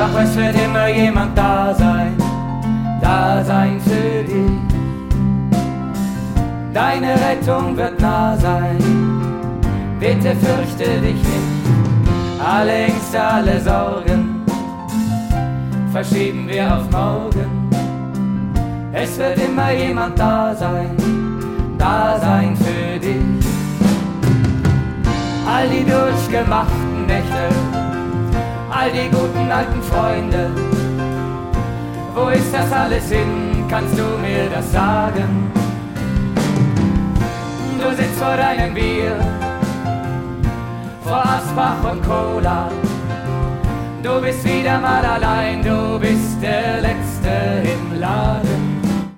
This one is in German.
Doch es wird immer jemand da sein, da sein für dich. Deine Rettung wird nah sein, bitte fürchte dich nicht. Alle Ängste, alle Sorgen verschieben wir auf morgen. Es wird immer jemand da sein, da sein für dich. All die durchgemachten Nächte, all die guten alten Freunde. Wo ist das alles hin? Kannst du mir das sagen? Du sitzt vor deinem Bier, vor Asbach und Cola. Du bist wieder mal allein, du bist der Letzte.